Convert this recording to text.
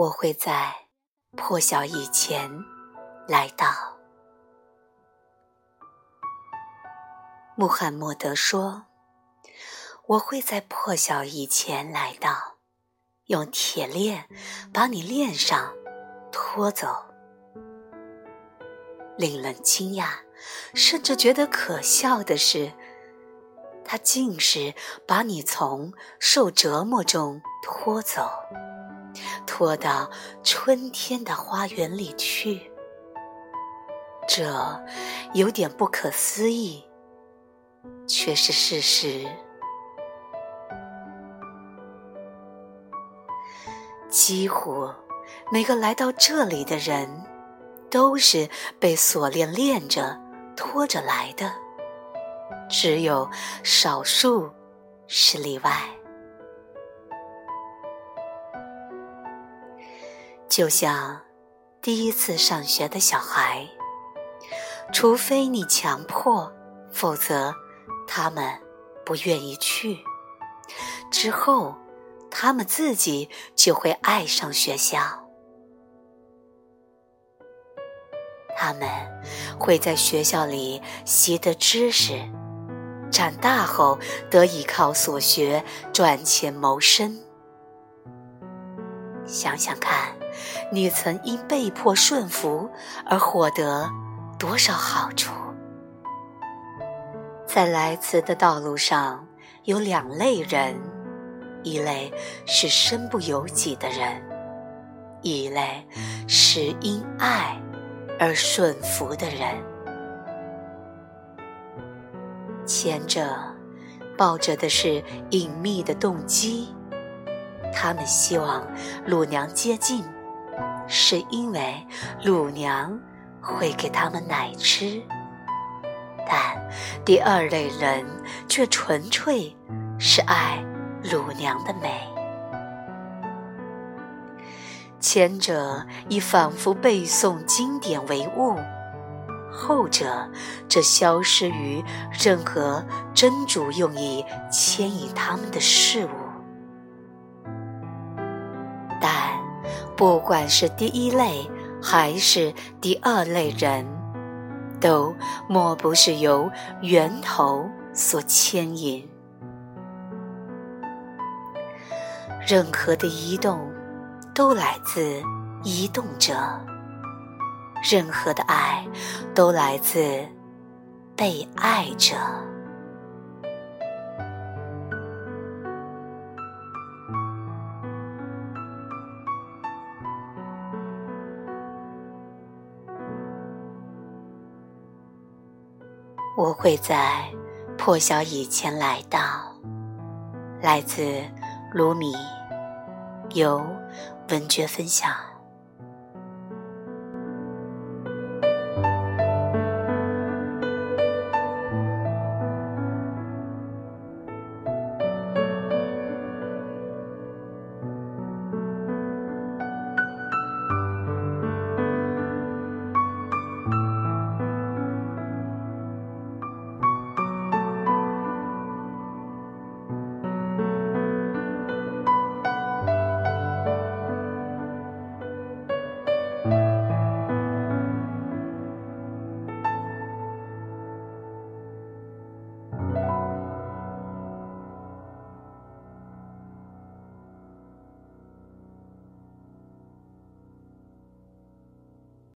我会在破晓以前来到。穆罕默德说：“我会在破晓以前来到，用铁链把你链上，拖走。”令人惊讶，甚至觉得可笑的是，他竟是把你从受折磨中拖走，拖到春天的花园里去。这有点不可思议，却是事实。几乎每个来到这里的人。都是被锁链链着、拖着来的，只有少数是例外。就像第一次上学的小孩，除非你强迫，否则他们不愿意去。之后，他们自己就会爱上学校。他们会在学校里习得知识，长大后得以靠所学赚钱谋生。想想看，你曾因被迫顺服而获得多少好处？在来此的道路上，有两类人：一类是身不由己的人，一类是因爱。而顺服的人，前者抱着的是隐秘的动机，他们希望乳娘接近，是因为乳娘会给他们奶吃；但第二类人却纯粹是爱乳娘的美。前者以仿佛背诵经典为务，后者则消失于任何真主用以牵引他们的事物。不管是第一类还是第二类人，都莫不是由源头所牵引。任何的移动。都来自移动者，任何的爱都来自被爱者。我会在破晓以前来到。来自卢米，由。文觉分享。